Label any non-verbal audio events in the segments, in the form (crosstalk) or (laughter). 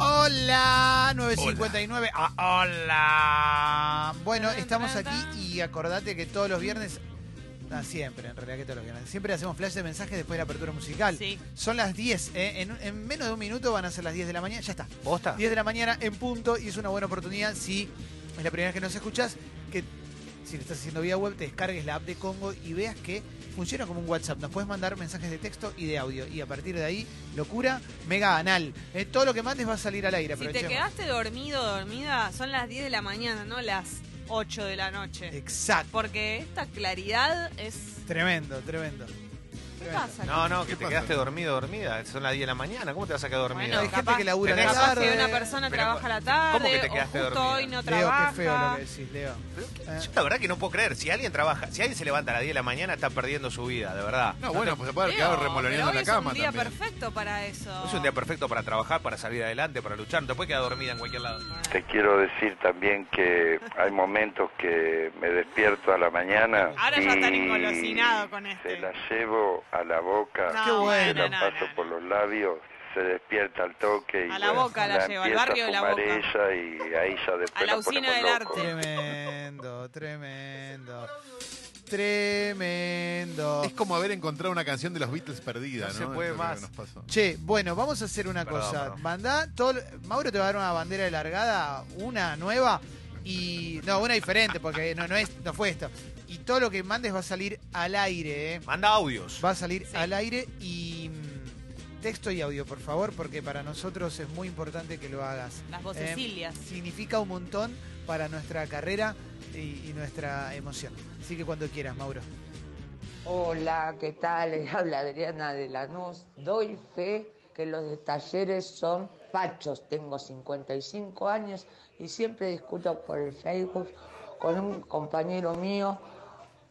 Hola, 959. Ah, hola. Bueno, estamos aquí y acordate que todos los viernes, ah, siempre, en realidad que todos los viernes, siempre hacemos flash de mensajes después de la apertura musical. Sí. Son las 10, ¿eh? en, en menos de un minuto van a ser las 10 de la mañana, ya está. ¿Posta? 10 de la mañana en punto y es una buena oportunidad si es la primera vez que nos escuchas, que si lo estás haciendo vía web te descargues la app de Congo y veas que funciona como un WhatsApp. Nos puedes mandar mensajes de texto y de audio y a partir de ahí, locura, mega anal. Eh, todo lo que mandes va a salir al aire. Si te quedaste dormido dormida, son las 10 de la mañana, no las 8 de la noche. Exacto. Porque esta claridad es... Tremendo, tremendo. ¿Qué Tremendo. pasa? No, no, que ¿Qué te pasa? quedaste dormido, dormida. Son las 10 de la mañana. ¿Cómo te vas a quedar dormido? Bueno, Hay gente que labura la tarde. que una persona Pero, trabaja a la tarde, ¿cómo que te quedaste o justo dormida? hoy no Leo, trabaja. qué feo lo que decís, Leo. Eh, Yo la verdad que no puedo creer. Si alguien trabaja, si alguien se levanta a las 10 de la mañana, está perdiendo su vida, de verdad. No, bueno, pues se puede haber quedado remoloneando en la cama Es un día también. perfecto para eso. Es un día perfecto para trabajar, para salir adelante, para luchar. No te puedes quedar dormida en cualquier lado. Te quiero decir también que hay momentos que me despierto a la mañana Ahora y ya están engolosinados con este. se la llevo a la boca, No, Qué bueno. se la no, paso no. por los labios, se despierta al toque y A la boca la llevo, al empieza barrio de la a fumar boca. ella y ahí ya después A la la usina del arte. Tremendo, tremendo. Tremendo. Es como haber encontrado una canción de los Beatles perdida, No ¿no? se puede Eso más. nos pasó. Che, bueno, vamos a hacer una Perdón, cosa. perdón. Mandá todo. Mauro te va a dar una bandera de largada, una nueva y. No, una diferente, porque no, no, es, no fue esto. Y todo lo que mandes va a salir al aire, ¿eh? Manda audios. Va a salir Sí. al aire y. mm, Texto y audio, por favor, porque para nosotros es muy importante que lo hagas. Las Eh, vocecillas. significa un montón para nuestra carrera y, y nuestra emoción. Así que cuando quieras, Mauro. Hola, ¿qué tal? (laughs) Les habla Adriana de Lanús. Doy fe que los de talleres son fachos. Tengo 55 años y siempre discuto por el Facebook con un compañero mío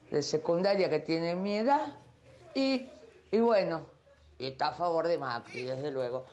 de secundaria que tiene mi edad y, y bueno, y está a favor de Macri, desde luego.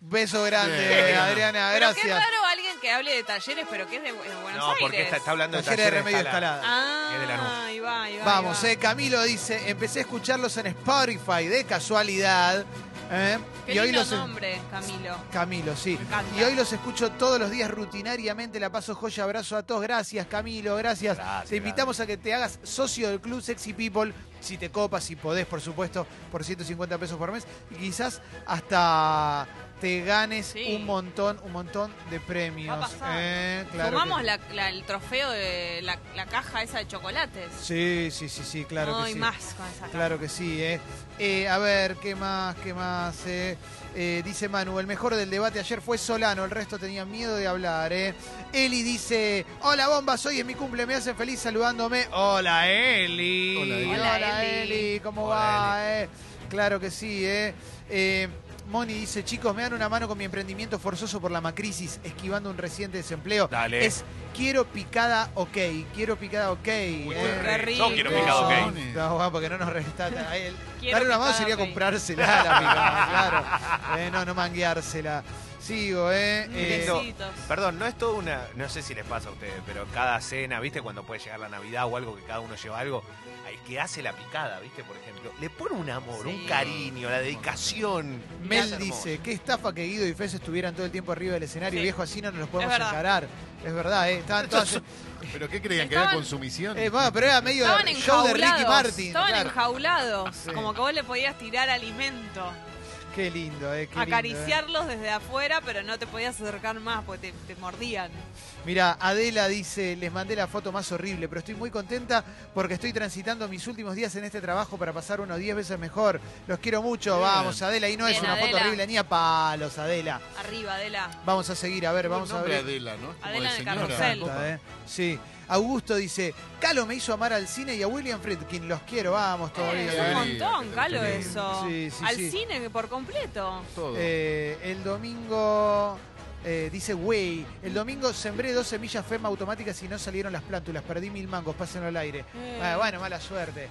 Beso grande, Bien. Adriana, Pero qué gracias. raro alguien que hable de talleres, pero que es de, Buenos No, Aires. porque está, está hablando de Talleres de Remedio Escalada. Escalada. Es de. Ah, ahí va, ahí va. Vamos, ahí eh, Camilo dice, empecé a escucharlos en Spotify de casualidad. ¿Eh? Qué y hoy lindo los nombre, Camilo. Camilo, sí. Y hoy los escucho todos los días rutinariamente. La paso joya, abrazo a todos. Gracias, Camilo, gracias. Gracias, te invitamos a que te hagas socio del Club Sexy People. Si te copas, si podés, por supuesto, por 150 pesos por mes. Y quizás hasta te ganes Sí. un montón, un montón de premios. Va a pasar. ¿eh? Claro Fumamos que- la- la- el trofeo de la, la caja esa de chocolates. Sí, sí, sí, sí, claro no que hay sí. más con esa caja. Claro que sí, ¿eh? Eh, a ver, ¿qué más? ¿Qué más? eh? Eh, dice Manu, el mejor del debate ayer fue Solano, el resto tenía miedo de hablar, ¿eh? Eli dice, hola bombas, hoy es mi cumple, me hacen feliz saludándome. Hola Eli. Hola, Eli. Hola, Eli. Eli. ¿cómo Hola, va? eh? Claro que sí, ¿eh? Moni dice, chicos, me dan una mano con mi emprendimiento forzoso por la macrisis, esquivando un reciente desempleo. Dale. Es quiero picada ok, quiero picada ok. Uy, ¿eh? qué rico. Yo quiero picado, ok. No, bueno, porque no nos resta a (laughs) él. Quiero Darle una mano picada, sería comprársela, la picada, claro. Eh, no, no mangueársela. Sigo, ¿eh? eh Lindo. Besitos. Perdón, no es todo una. No sé si les pasa a ustedes, pero cada cena, ¿viste? Cuando puede llegar la Navidad o algo que cada uno lleva algo, el que hace la picada, ¿viste? Por ejemplo, le pone un amor, Sí. un cariño, la dedicación. Mel dice, qué estafa que Guido y Fez estuvieran todo el tiempo arriba del escenario, Sí. viejo, así no nos los podemos encarar. Es verdad, ¿eh? Estaban todas... (laughs) ¿Pero qué creían? ¿Que era consumición? Eh, bueno, pero era medio Estaban show de. Ricky Martin. Estaban claro. enjaulados. Sí. Como que vos le podías tirar alimento. Qué lindo, ¿eh? Qué lindo, ¿eh? acariciarlos desde afuera, pero no te podías acercar más porque te, te mordían. Mira, Adela dice, les mandé la foto más horrible, pero estoy muy contenta porque estoy transitando mis últimos días en este trabajo para pasar unos 10 veces mejor. Los quiero mucho, Bien. vamos, Adela. Y no es una foto horrible ni a palos, Adela. Arriba, Adela. Vamos a seguir, a ver, vamos a ver. Adela, ¿no? Como Adela de de señora. Carrusel. Encanta, ¿eh? Sí. Augusto dice, Calo me hizo amar al cine y a William Friedkin. Los quiero, vamos todavía. Qué un montón, Calo, eso. Sí, sí, Al sí. cine por completo. Todo. Eh, el domingo, eh, dice, güey, el domingo sembré dos semillas FEMA automáticas y no salieron las plántulas. Perdí mil mangos, pásenlo al aire. Eh. Ah, bueno, mala suerte.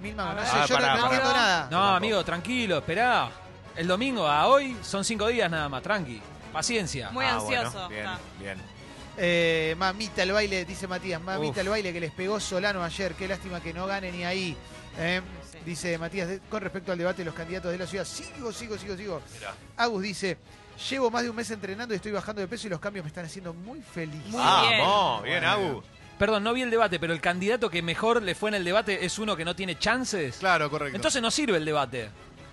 Mil mangos, no A sé, yo no- Ah, entiendo nada. No, amigo, tranquilo, esperá. El domingo a hoy son cinco días nada más, tranqui. Paciencia. Muy Ah, ansioso. bueno, bien, está. bien. Eh, mamita el baile, dice Matías, mamita Uf. el baile que les pegó Solano ayer. Qué lástima que no gane ni ahí. Eh, Sí. Dice Matías, de- con respecto al debate de los candidatos de la ciudad, sigo, sigo, sigo, sigo. Mirá. Agus dice, llevo más de un mes entrenando y estoy bajando de peso y los cambios me están haciendo muy feliz. Muy Vamos, bien, Bueno. Agus. Perdón, no vi el debate, pero el candidato que mejor le fue en el debate es uno que no tiene chances. Claro, correcto. Entonces no sirve el debate.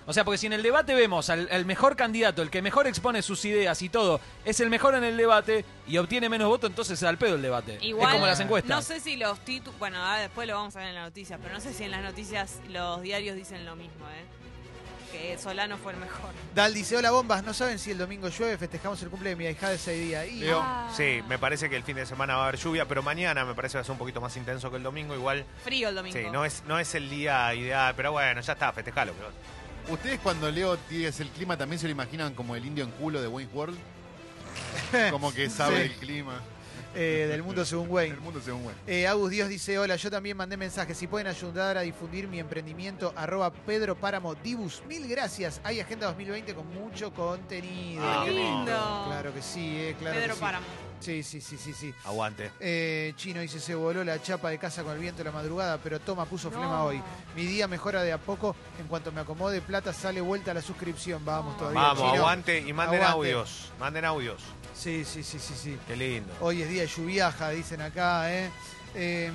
O sea, porque si en el debate vemos al, al mejor candidato, el que mejor expone sus ideas y todo, es el mejor en el debate y obtiene menos votos, entonces se da al pedo el debate. Igual, es como las encuestas. No sé si los títulos. Bueno, ah, después lo vamos a ver en las noticias, pero no sé si en las noticias los diarios dicen lo mismo, ¿eh? Que Solano fue el mejor. Dal dice, hola bombas, no saben si el domingo llueve, festejamos el cumple de mi hija de ese día. Y. Ah. Sí, me parece que el fin de semana va a haber lluvia, pero mañana me parece que va a ser un poquito más intenso que el domingo. Igual, Frío el domingo. sí, no es, no es el día ideal, pero bueno, ya está, festejalo. pero- ¿Ustedes cuando Leo dice el clima también se lo imaginan como el indio en culo de Wayne's World? (laughs) Como que sabe Sí. el clima. Eh, del mundo según Wayne. El mundo según Wayne. Eh, Agus Dios dice, hola, yo también mandé mensajes. Si pueden ayudar a difundir mi emprendimiento, arroba Pedro Páramo Dibus. Mil gracias. Hay Agenda 2020 con mucho contenido. Ah, ¡Qué lindo! Claro que sí, eh, claro Pedro que sí. Páramo. Sí, sí, sí, sí, sí. Aguante. Eh, Chino dice, se voló la chapa de casa con el viento de la madrugada, pero toma, puso No. flema hoy. Mi día mejora de a poco. En cuanto me acomode plata, sale vuelta la suscripción. Vamos todavía, Vamos, Chino. aguante y manden Aguante. audios. Manden audios. Sí, sí, sí, sí, sí. Qué lindo. Hoy es día de lluviaja, dicen acá, ¿eh? Eh,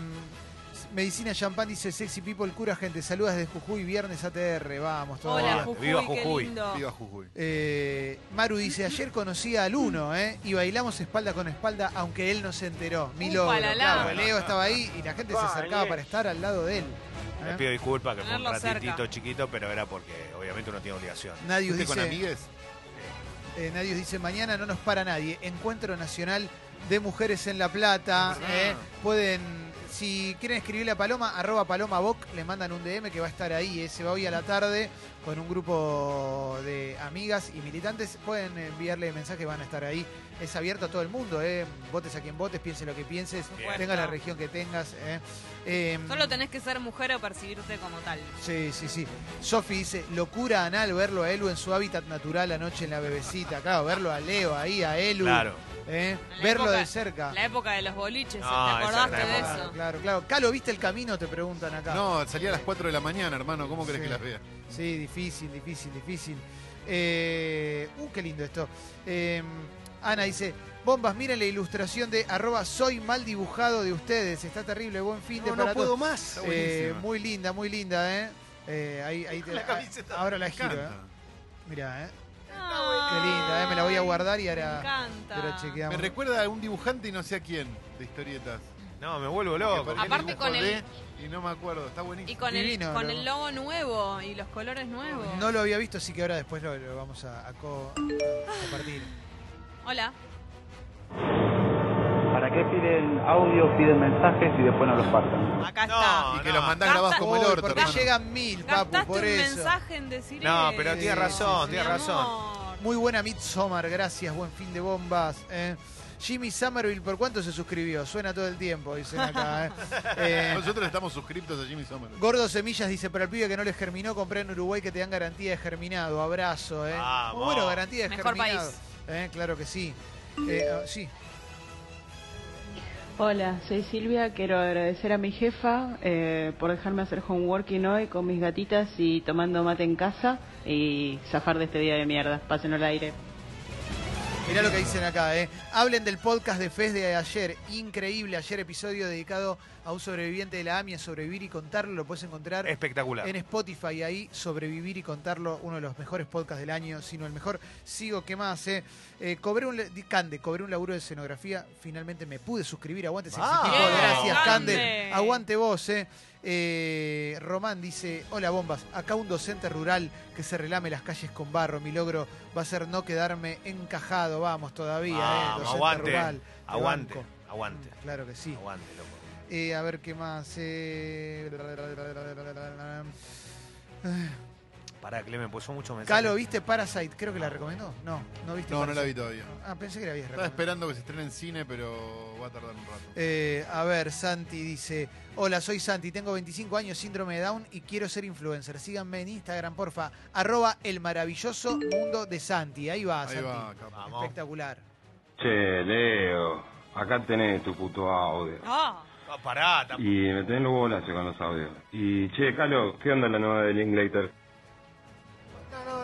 Medicina Champán dice Sexy People cura gente. Saludas desde Jujuy, viernes ATR. Vamos, todavía. Hola, Jujuy, Viva qué Jujuy. lindo. Viva Jujuy. Eh, Maru dice, ayer conocí al uno, ¿eh? Y bailamos espalda con espalda, aunque él no se enteró. Mi logro. la, la. Claro, Leo estaba ahí y la gente se acercaba para estar al lado de él. Les ¿eh? pido disculpas que fue un cerca. ratitito chiquito, pero era porque obviamente uno tiene obligación. Nadius ¿Fuiste con dice, amigues? Eh, Nadius dice, mañana no nos para nadie. Encuentro Nacional de Mujeres en La Plata. ¿eh? Pueden, si quieren escribirle a Paloma, arroba Paloma Boc, le mandan un DM que va a estar ahí. eh, Se va hoy a la tarde con un grupo de amigas y militantes. Pueden enviarle mensajes, van a estar ahí. Es abierto a todo el mundo, ¿eh? votes a quien votes, piense lo que pienses, Bien. tenga la región que tengas. ¿eh? Eh, Solo tenés que ser mujer o percibirte como tal. Sí, sí, sí. Sofi dice, locura anal verlo a Elu en su hábitat natural anoche en la bebecita. Claro, verlo a Leo ahí, a Elu. Claro. ¿Eh? Verlo época- de cerca. La época de los boliches, No, ¿te acordaste de eso? Claro, claro, claro. Calo, ¿viste el camino? Te preguntan acá. No, salía a las 4 de la mañana, hermano. ¿Cómo crees Sí. que las vea? Sí, difícil, difícil, difícil. Eh, uh, qué lindo esto. Eh, Ana dice, bombas, miren la ilustración de arroba soy mal dibujado de ustedes. Está terrible, buen fin de para todos. más. Eh, muy linda, muy linda, ¿eh? Eh, ahí, ahí (laughs) te- La camiseta ahora la giro, ¿eh? Mirá, ¿eh? Qué linda, ¿eh? Me la voy a guardar y Me ahora... encanta. Chequeamos. Me recuerda a un dibujante y no sé a quién de historietas. No, me vuelvo loco. Porque Aparte con el- de- Y no me acuerdo, está buenísimo. Y con, Divino, el, con el logo nuevo y los colores nuevos. No lo había visto, así que ahora después lo, lo vamos a, a co- a compartir. Hola. ¿Para qué piden audio, piden mensajes y después no los pasan? Acá No, está. Y que no. los mandás grabados como el orto, ¿Por qué hermano. llegan mil, papu? Por un eso. mensaje en decir No, pero tiene Sí, razón, sí, tiene razón. Muy buena Midsommar, gracias, buen fin de bombas. eh. Jimmy Somerville, ¿por cuánto se suscribió? Suena todo el tiempo, dicen acá. eh. (laughs) Eh, Nosotros estamos suscriptos a Jimmy Sommer. Gordo Semillas dice, pero al pibe que no le germinó, compré en Uruguay que te dan garantía de germinado. Abrazo, ¿eh? Muy bueno, garantía de Mejor germinado. país. Eh, Claro que sí. Eh, ah, sí. Hola, soy Silvia. Quiero agradecer a mi jefa eh, por dejarme hacer homeworking hoy con mis gatitas y tomando mate en casa y zafar de este día de mierda. Pásenlo al aire. Mirá lo que dicen acá, ¿eh? Hablen del podcast de Fez de ayer. Increíble. Ayer episodio dedicado a un sobreviviente de la AMIA, Sobrevivir y Contarlo. Lo puedes encontrar Espectacular. en Spotify. Ahí, Sobrevivir y Contarlo, uno de los mejores podcasts del año, sino el mejor. Sigo, ¿qué más? Eh? Eh, cobré un, Cande, cobré un laburo de escenografía. Finalmente me pude suscribir. Aguante, sexy Ah. Gracias, Cande. Cande. Aguante vos, ¿eh? Eh, Román dice, hola bombas, acá un docente rural que se relame las calles con barro, mi logro va a ser no quedarme encajado, vamos todavía, eh, docente aguante, rural. te aguante, banco. aguante. Mm, Claro que sí. Aguante, loco. Eh, a ver qué más. Pará, Clemen, pues son muchos mensajes. Calo, ¿viste Parasite? Creo que la recomendó. No, no viste No, no la Parasite? vi todavía. Ah, pensé que la habías Estaba recomendado. esperando que se estrene en cine, pero va a tardar un rato. Eh, a ver, Santi dice, hola, soy Santi, tengo 25 años, síndrome de Down y quiero ser influencer. Síganme en Instagram, porfa. Arroba el maravilloso mundo de Santi. Ahí va, Ahí Santi. va, capo. Vamos. Espectacular. Che, Leo, acá tenés tu puto audio. Ah, Ah, pará, tampoco. Y me tenés los bolas con los audios. Y che, Calo, ¿qué onda la nueva de Linklater?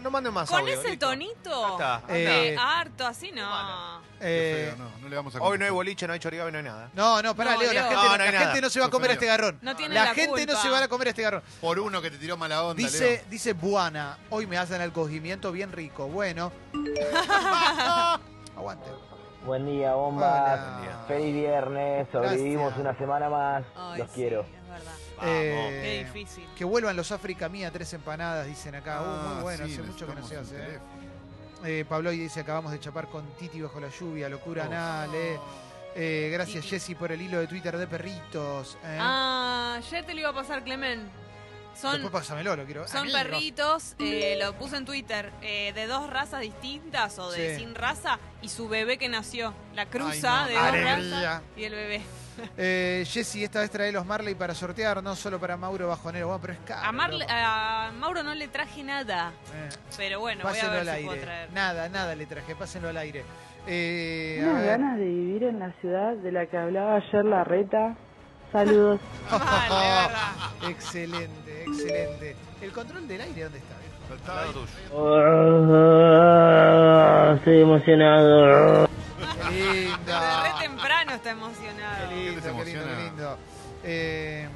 No, manden más Con audio, ese listo. tonito. Ya está, Eh, Eh, harto, así no. Eh, no, no le vamos a Hoy no hay boliche, no hay chorigabe, no hay nada. no, no, pará, No, Leo, la Leo. gente, No, no, no la hay nada. gente no se va a comer este garrón. No tiene la, la gente no culpa. se va a comer este garrón. Por uno que te tiró mala onda, Dice, Leo. dice Buana, hoy me hacen el cogimiento bien rico. Bueno. (laughs) Aguante. Buen día, bombas. Hola. Feliz viernes. Sobrevivimos Gracias. una semana más. Ay, Los sí, quiero. Es verdad. Eh, Qué difícil. Que vuelvan los África Mía, tres empanadas, dicen acá. Uh, Ah, muy bueno, sí, hace mucho que no se hace. ¿eh? Eh, Pablo y dice, acabamos de chapar con Titi bajo la lluvia, locura Oh. anal. eh. Eh, gracias. Jessy por el hilo de Twitter de perritos. eh. Ah, ayer te lo iba a pasar, Clemen. Son, Después pásamelo, lo quiero. son perritos, eh, lo puse en Twitter, eh, de dos razas distintas o de Sí. sin raza y su bebé que nació. La cruza no, de dos alegría. razas y el bebé. (laughs) Eh, Jessy, esta vez trae los Marley para sortear, no solo para Mauro Bajonero. Bueno, pero es caro. A, Marle- loco. a Mauro no le traje nada, Eh, pero bueno, voy a pásenlo ver al si puedo aire. traer. Nada, nada le traje, pásenlo al aire. Eh, a Unas ver. ganas de vivir en la ciudad de la que hablaba ayer la reta. Saludos. (laughs) Mal, de (laughs) verdad. excelente, excelente. ¿El control del aire dónde está? viejo? Está Al lado ahí. tuyo. Estoy emocionado. Qué lindo. De re temprano está emocionado. Qué lindo, ¿Qué lindo, qué lindo. Eh,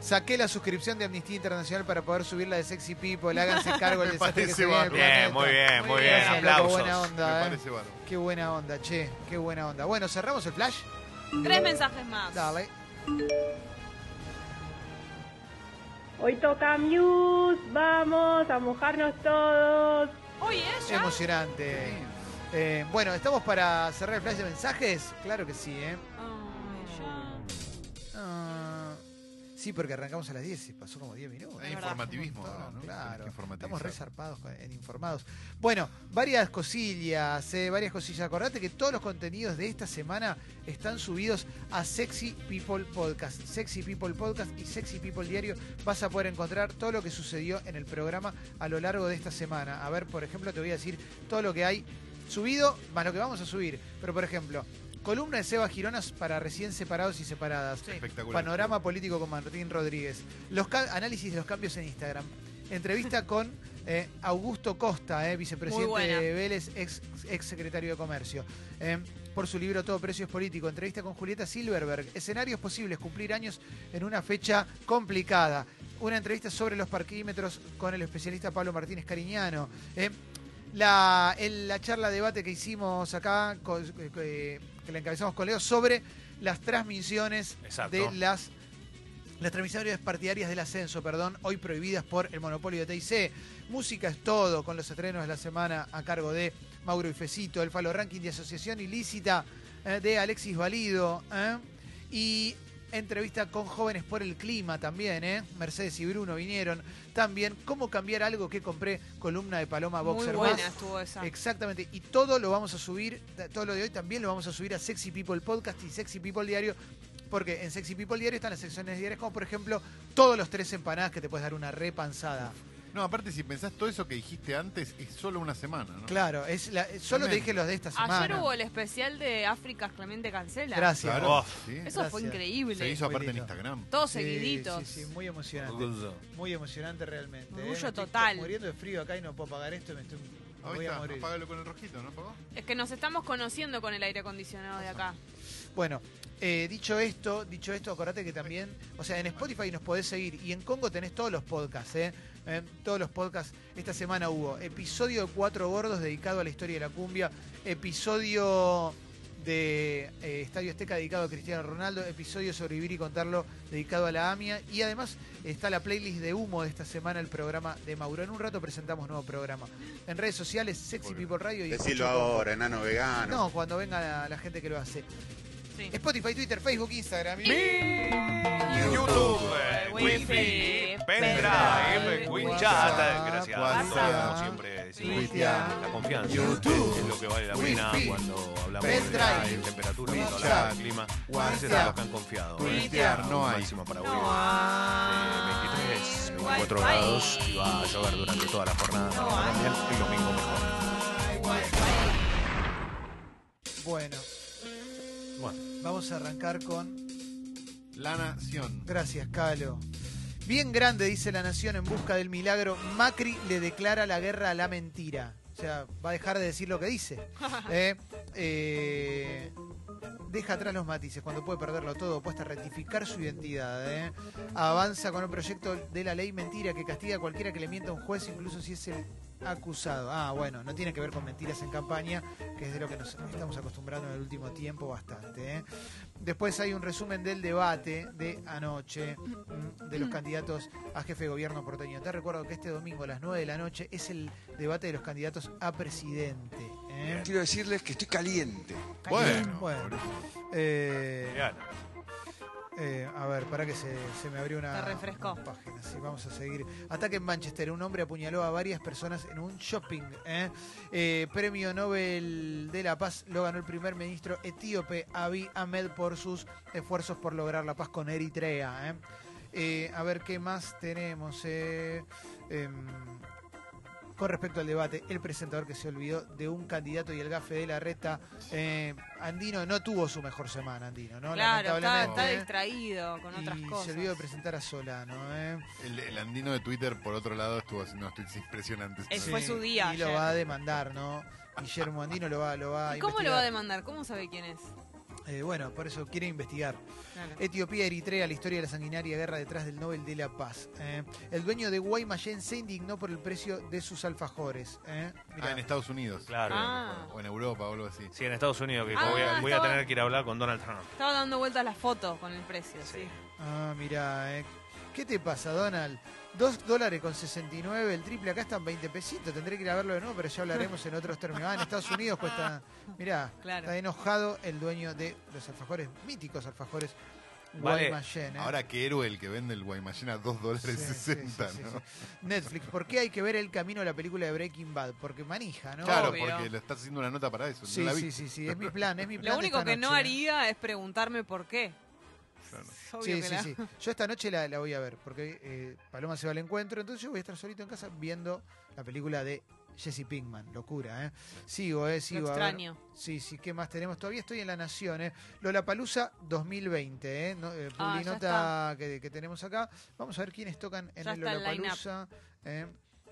saqué la suscripción de Amnistía Internacional para poder subir la de Sexy People. Háganse (laughs) cargo del desastre que se viene el. Bien, muy bien, Muy bien. loco, Aplausos. Me eh. parece. Qué buena onda, che. Qué buena onda. Bueno, cerramos el flash. Tres mensajes más. Dale. Hoy toca Muse. Vamos a mojarnos todos. Oye, ya. Emocionante. Eh, bueno, ¿estamos para cerrar el flash de mensajes? Claro que sí, ¿eh? Ay, ya. Ah, sí, porque arrancamos a las 10 y pasó como 10 minutos. Hay informativismo Un montón, ahora, ¿no? Claro, estamos resarpados en informados. Bueno, varias cosillas, eh, varias cosillas. Acordate que todos los contenidos de esta semana están subidos a Sexy People Podcast. Sexy People Podcast y Sexy People Diario. Vas a poder encontrar todo lo que sucedió en el programa a lo largo de esta semana. A ver, por ejemplo, te voy a decir todo lo que hay subido, más lo que vamos a subir. Pero, por ejemplo, columna de Seba Gironas para recién separados y separadas. Espectacular. Panorama político con Martín Rodríguez. Los análisis de los cambios en Instagram. Entrevista (laughs) con eh, Augusto Costa, eh, vicepresidente de Vélez, ex, ex secretario de Comercio. Eh, por su libro Todo Precio es Político. Entrevista con Julieta Silverberg. Escenarios posibles, cumplir años en una fecha complicada. Una entrevista sobre los parquímetros con el especialista Pablo Martínez Cariñano. Eh, la, el- la charla debate que hicimos acá, con- eh, que la encabezamos con Leo, sobre las transmisiones Exacto. de las las transmisiones partidarias del ascenso, perdón, hoy prohibidas por el monopolio de TIC. Música es todo, con los estrenos de la semana a cargo de Mauro y Fecito, el Falo Ranking de Asociación Ilícita eh, de Alexis Valido. eh, y entrevista con jóvenes por el clima también, ¿eh? Mercedes y Bruno vinieron. También, cómo cambiar algo que compré, columna de Paloma Muy Boxer buena Bass. estuvo esa. Exactamente, y todo lo vamos a subir, todo lo de hoy también lo vamos a subir a Sexy People Podcast y Sexy People Diario, porque en Sexy People Diario están las secciones diarias, como por ejemplo todos los tres empanadas que te puedes dar una repanzada. No, aparte, si pensás todo eso que dijiste antes, es solo una semana, ¿no? Claro, es la- solo te dije los de esta semana. Ayer hubo el especial de África Clemente Cancela. Gracias. Claro, Oh. sí. Eso fue Gracias. increíble. Se hizo Muy aparte en. Instagram. Todos Sí, seguiditos. Sí, sí, muy emocionante. Orgullo. Muy emocionante realmente. ¿eh? Orgullo Me estoy total. Muriendo de frío acá y no puedo pagar esto y me, estoy, me Ahí voy a está, morir. apágalo con el rojito, ¿no apagó? Es que nos estamos conociendo con el aire acondicionado de acá. Bueno, eh, dicho esto, dicho esto, acordate que también, o sea, en Spotify nos podés seguir y en Congo tenés todos los podcasts, ¿eh? Eh, todos los podcasts. Esta semana hubo episodio de Cuatro Gordos dedicado a la historia de la cumbia, episodio de eh, Estadio Azteca dedicado a Cristiano Ronaldo, episodio sobre Vivir y Contarlo dedicado a la AMIA y además está la playlist de humo de esta semana, el programa de Mauro. En un rato presentamos nuevo programa. En redes sociales, Sexy People Radio y Congo. ahora, enano vegano. No, cuando venga la, la gente que lo hace. Sí. Spotify, Twitter, Facebook, Instagram. y- YouTube, eh, Wi-Fi, pendrive, WeChat. Gracias a WhatsApp, como siempre decimos. WeChat, La confianza YouTube, es lo que vale la pena Wi-Fi, cuando hablamos pendrive, de temperatura, cuando WeChat, hablamos de clima. Gracias a los que han confiado. ¿eh? Twitter, no hay. Máxima para hoy. No hay. de 23, 24 Wi-Fi. grados y va a llover durante toda la jornada. No Mañana hay. también, el domingo mejor. Bueno, Bueno, vamos a arrancar con La Nación. Gracias, Calo. Bien grande, dice la Nación en busca del milagro. Macri le declara la guerra a la mentira. O sea, va a dejar de decir lo que dice. (laughs) Eh, eh, deja atrás los matices cuando puede perderlo todo, puesta a rectificar su identidad. eh. Avanza con el proyecto de la ley mentira que castiga a cualquiera que le mienta a un juez, incluso si es el acusado. Ah, bueno, no tiene que ver con mentiras en campaña, que es de lo que nos estamos acostumbrando en el último tiempo bastante. eh. Después hay un resumen del debate de anoche mm, de los candidatos a jefe de gobierno porteño. Te recuerdo que este domingo a las 9 de la noche es el debate de los candidatos a presidente. ¿eh? Quiero decirles que estoy caliente. Bueno, Bueno, eh, eh, a ver, para que se, se me abrió una, refrescó. una página. Sí, vamos a seguir. Ataque en Manchester. Un hombre apuñaló a varias personas en un shopping. ¿eh? Eh, premio Nobel de la Paz lo ganó el primer ministro etíope Abiy Ahmed por sus esfuerzos por lograr la paz con Eritrea. a ver qué más tenemos. Con respecto al debate, el presentador que se olvidó de un candidato y el gafe de la reta, eh, Andino no tuvo su mejor semana, Andino, ¿no? Claro, está, Lamentablemente, está ¿eh? distraído con otras cosas. se olvidó de presentar a Solano, ¿eh? El, el andino de Twitter, por otro lado, estuvo haciendo unos tweets impresionantes. Es- fue su día Y lo va a demandar, ¿no? Guillermo Andino lo va, lo va a ¿Y cómo lo va a demandar? ¿Cómo sabe quién es? Eh, bueno, por eso quiere investigar. Claro. Etiopía, Eritrea, la historia de la sanguinaria guerra detrás del Nobel de la Paz. eh. El dueño de Guaymallén se indignó por el precio de sus alfajores. eh. Ah, en Estados Unidos. Claro. Ah. O en Europa o algo así. Sí, en Estados Unidos, que Ah, voy, a, voy a estaba- tener que ir a hablar con Donald Trump. Estaba dando vueltas la foto con el precio, sí. Ah, mirá, eh. ¿Qué te pasa, Donald? Dos dólares con 69, el triple acá están 20 pesitos. Tendré que ir a verlo de nuevo, pero ya hablaremos en otros términos. Ah, en Estados Unidos cuesta. (laughs) Mirá, Claro. está enojado el dueño de los alfajores, míticos alfajores Vale. Guaymallén. ¿eh? Ahora qué héroe el que vende el Guaymallén a 2 dólares Sí, 60, sí, sí, ¿no? sí. Netflix, ¿por qué hay que ver el camino de la película de Breaking Bad? Porque manija, ¿no? Claro, Obvio. porque le estás haciendo una nota para eso. Sí, no la sí, sí, sí, es mi plan, es mi (laughs) plan. Lo único esta que no noche. haría es preguntarme por qué. Claro. Sí, sí, la- sí. Yo esta noche la, la voy a ver, porque eh, Paloma se va al encuentro, entonces yo voy a estar solito en casa viendo la película de Jesse Pinkman. Locura, ¿eh? Sigo, ¿eh? Sigo. a ver. extraño. Sí, sí, ¿qué más tenemos? Todavía estoy en La Nación, ¿eh? Lollapalooza 2020, ¿eh? No, eh, Ah, publinota que, que tenemos acá. Vamos a ver quiénes tocan en Ya el Lollapalooza eh,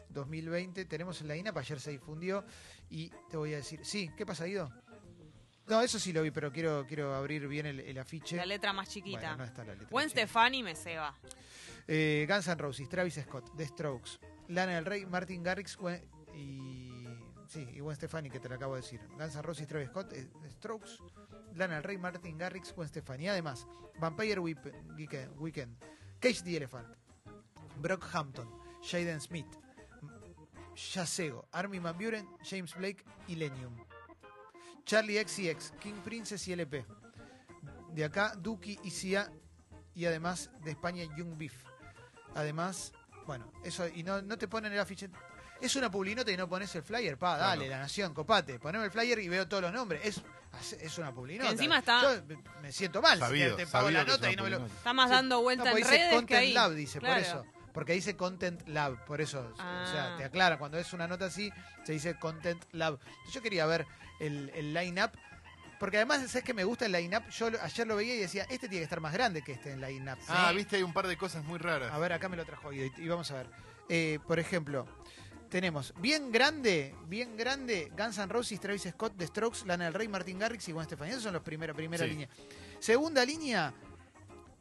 2020. Tenemos el line-up, ayer se difundió y te voy a decir... Sí, ¿qué pasa, Guido? No, eso sí lo vi, pero quiero, quiero abrir bien el, el afiche. La letra más chiquita. Bueno, no está la letra Gwen. Stefani me ceba. Eh, Guns N' Roses, Travis Scott, The Strokes, Lana del Rey, Martin Garrix Gwen- y. Sí, y Gwen Stefani, que te lo acabo de decir. Guns N' Roses, Travis Scott, eh, The Strokes, Lana del Rey, Martin Garrix, Gwen Stefani. Además, Vampire Weekend, Weekend, Cage the Elephant, Brock Hampton, Jaden Smith, Yasego, Armin Van Buren, James Blake y Lenium. Charlie XCX, King Princess y LP. De acá, Duki y Sia y además de España Young Beef. Además, bueno, eso, y no, no te ponen el afiche. Es una publinota y no pones el flyer, pa, dale, Claro. la nación, copate, poneme el flyer y veo todos los nombres. Es, es una publinota. Encima está- Yo me siento mal Sabido, si te pago sabido la nota y no me lo. Está más Sí. dando vuelta No, en dice redes que Content ahí. Lab, dice, Claro. por eso. Porque dice Content Lab, por eso. O sea, Ah. te aclara, cuando es una nota así, se dice Content Lab. Yo quería ver el, el line-up. Porque además, ¿sabes que me gusta el line-up? Yo lo- ayer lo veía y decía, este tiene que estar más grande que este en line-up. Ah, viste, hay un par de cosas muy raras. A ver, acá me lo trajo y, y vamos a ver. Eh, por ejemplo, tenemos bien grande, bien grande, Guns N' Roses, Travis Scott, The Strokes, Lana del Rey, Martin Garrix y Gwen Stefani. Esos son los primera, primera Sí. línea. Segunda línea,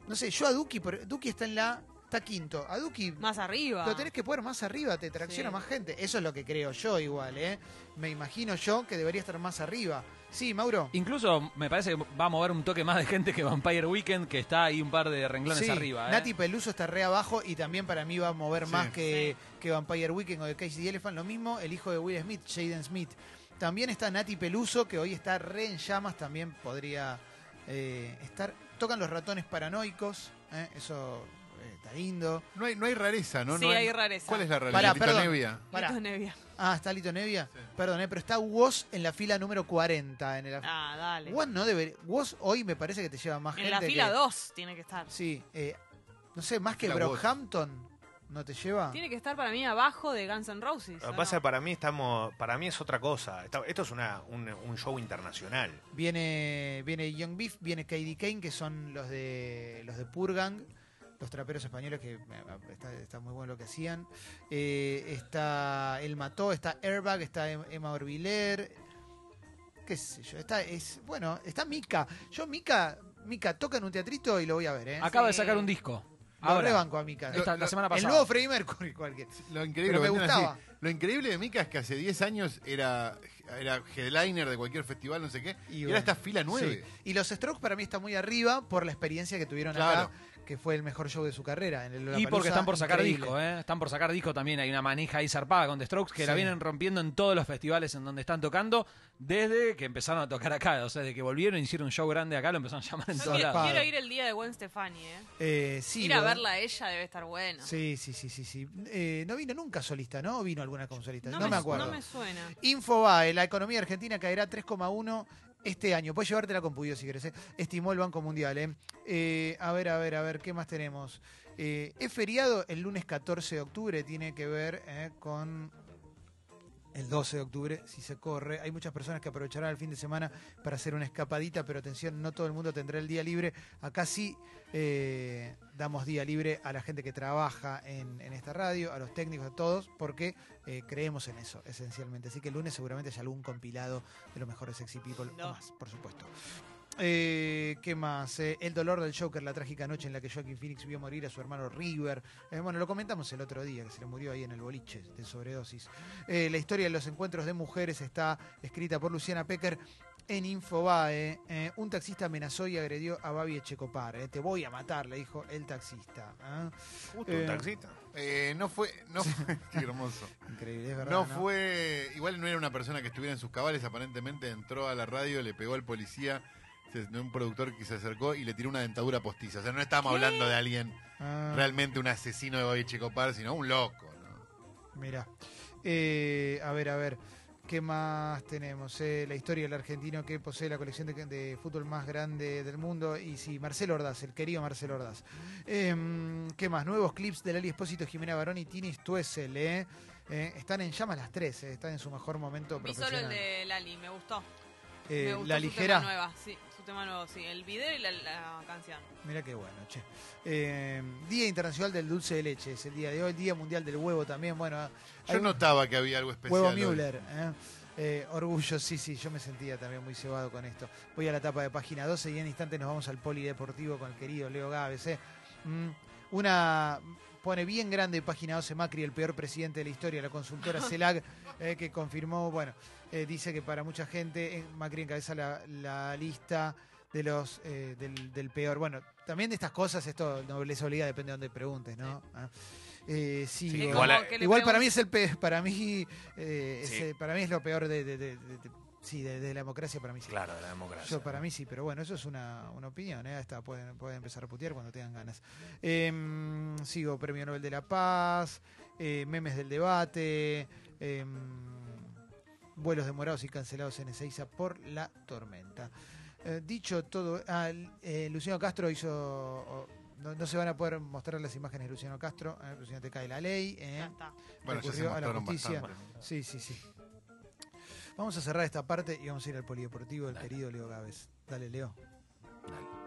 no sé, yo a Duki, Duki está en la, está quinto. A Duki Más arriba. lo tenés que poner más arriba, te tracciona Sí. más gente. Eso es lo que creo yo igual, ¿eh? Me imagino yo que debería estar más arriba. Sí, Mauro. Incluso me parece que va a mover un toque más de gente que Vampire Weekend, que está ahí un par de renglones Sí, arriba. ¿eh? Nati Peluso está re abajo y también para mí va a mover Sí. más que, que Vampire Weekend o de Cage the Elephant. Lo mismo el hijo de Will Smith, Jaden Smith. También está Nati Peluso, que hoy está re en llamas, también podría eh, estar. Tocan los ratones paranoicos, ¿eh? eso está lindo. No hay, no hay rareza, ¿no? Sí, No hay rareza. ¿Cuál es la rareza? Pará, Lito perdón. Nevia. Pará. Lito Nevia. Ah, está Lito Nevia. Sí. Perdón, eh, pero está Woz en la fila número 40. En el... Ah, dale. Woz no debe. Woz hoy me parece que te lleva más En gente. la fila que- 2 tiene que estar. Sí, eh, no sé, más que. Brockhampton. ¿No te lleva? Tiene que estar para mí abajo de Guns N' Roses. Lo ¿o que pasa es no? que para mí estamos, para mí es otra cosa. Esto es una, un, un show internacional. Viene, viene Young Beef, viene Katie Kane, que son los de los de Purgang, los traperos españoles que eh, está, está muy bueno lo que hacían. Eh, está El Mató, está Airbag, está Em- Emma Orbiler. Qué sé yo, está, es, bueno, está Mika. Yo Mika, Mika toca en un teatrito y lo voy a ver, ¿eh? Acaba de sacar un disco. Lo Ahora. rebanco a Mika. Esta- la semana El pasada. nuevo Freddie Mercury, (laughs) cualquier. Lo increíble, Pero me lo vendieron gustaba. así. Lo increíble de Mika es que hace 10 años era, era headliner de cualquier festival, no sé qué. Y, bueno, ahora está fila 9. sí. Y los Strokes para mí está muy arriba por la experiencia que tuvieron Claro. acá, que fue el mejor show de su carrera. En el Y porque están por sacar increíble. disco, ¿eh? Están por sacar disco también. Hay una manija ahí zarpada con The Strokes que la vienen rompiendo en todos los festivales en donde están tocando desde que empezaron a tocar acá. O sea, de que volvieron, hicieron un show grande acá, lo empezaron a llamar en Yo todos quiero, lados. quiero ir el día de Gwen Stefani, ¿eh? Eh, sí, ir a verla a ella debe estar bueno. Sí, sí, sí, sí. sí. Eh, no vino nunca solista, ¿no? ¿O vino alguna como solista? No, No, me, acuerdo. No me suena. Infobae, la economía argentina caerá 3,1 este año. Puedes llevártela con Puyo si querés. ¿eh? Estimó el Banco Mundial. ¿eh? Eh, a ver, a ver, a ver, ¿qué más tenemos? Eh, es feriado el lunes 14 de octubre, tiene que ver eh, con el 12 de octubre, si se corre. Hay muchas personas que aprovecharán el fin de semana para hacer una escapadita, pero atención, no todo el mundo tendrá el día libre. Acá sí eh, damos día libre a la gente que trabaja en, en esta radio, a los técnicos, a todos, porque eh, creemos en eso, esencialmente. Así que el lunes seguramente haya algún compilado de los mejores Sexy People, o más, por supuesto. Eh, ¿Qué más? Eh, el dolor del Joker, la trágica noche en la que Joaquin Phoenix vio morir a su hermano River. Eh, bueno, lo comentamos el otro día, que se le murió ahí en el boliche de sobredosis. Eh, la historia de los encuentros de mujeres está escrita por Luciana Pecker en Infobae. Eh, un taxista amenazó y agredió a Babi Echecopar. Te voy a matar, le dijo el taxista. ¿ah? Justo un taxista. Eh, no fue. No fue (laughs) qué hermoso. Increíble, es verdad. No fue. Igual no era una persona que estuviera en sus cabales. Aparentemente entró a la radio, le pegó al policía. Se- Un productor que se acercó y le tiró una dentadura postiza. O sea, no estábamos ¿Qué? hablando de alguien Ah. realmente un asesino de Bobby Checopar, sino un loco. ¿no? Mira. Eh, a ver, a ver. ¿Qué más tenemos? Eh, la historia del argentino que posee la colección de, de fútbol más grande del mundo. Y sí, Marcelo Ordaz, el querido Marcelo Ordaz. Eh, ¿Qué más? Nuevos clips de Lali Espósito, Jimena Barón y Tini Stuessel. Eh. Eh, están en llamas las tres, eh, están en su mejor momento Vi solo profesional. el de Lali, me gustó. Eh, me gustó la ligera. nueva, sí, tema nuevo, sí. El video y la, la canción. Mira qué bueno, che. Eh, día Internacional del Dulce de Leche es el día de hoy. Día Mundial del Huevo también. Bueno, Yo hay- notaba que había algo especial. Huevo hoy. Müller. ¿eh? Eh, orgullo, sí, sí, yo me sentía también muy cebado con esto. Voy a la etapa de página 12 y en instante nos vamos al polideportivo con el querido Leo Gávez. ¿eh? Mm, una pone bien grande página 12 Macri, el peor presidente de la historia, la consultora (laughs) CELAG, eh, que confirmó, bueno, eh, dice que para mucha gente eh, Macri encabeza la, la lista de los eh, del, del peor. Bueno, también de estas cosas, esto no les obliga, depende de donde preguntes, ¿no? Ah. Eh, sí, Sí, igual, para mí es el pe- para mí eh, es, Sí. para mí es lo peor de, de- de- de- de- sí de, de la democracia para mí sí. Claro, de la democracia. Yo para mí sí, pero bueno, eso es una, una opinión, ¿eh? Esta pueden, pueden empezar a putear cuando tengan ganas. Em, sigo Premio Nobel de la Paz, eh, memes del debate, em, vuelos demorados y cancelados en Ezeiza por la tormenta. Eh, dicho todo, ah, eh, Luciano Castro hizo... no, no se van a poder mostrar las imágenes de Luciano Castro, eh, Luciano te cae la ley, eh, Ya está. Bueno, ya se recurrió a la justicia. bastante. Sí, sí, sí. Vamos a cerrar esta parte y vamos a ir al polideportivo del querido Leo Gávez. Dale, Leo. Dale.